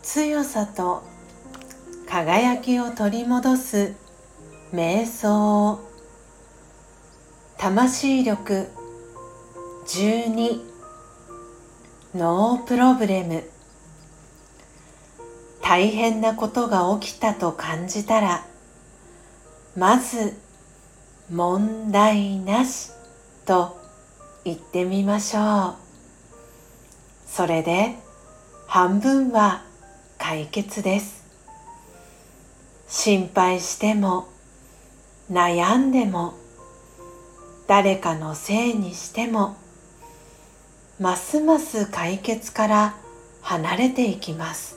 強さと輝きを取り戻す瞑想。魂力12ノープロブレム。大変なことが起きたと感じたらまず問題なしと言ってみましょう。それで半分は解決です。心配しても悩んでも誰かのせいにしてもますます解決から離れていきます。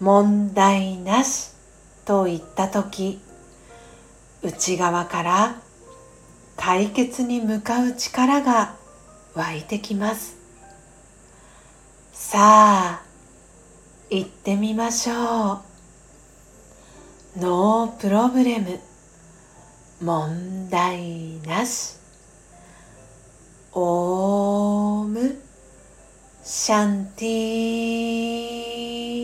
問題なしと言った時内側から解決に向かう力が湧いてきます。さあ行ってみましょう。ノープロブレム。問題なし。オームシャンティー。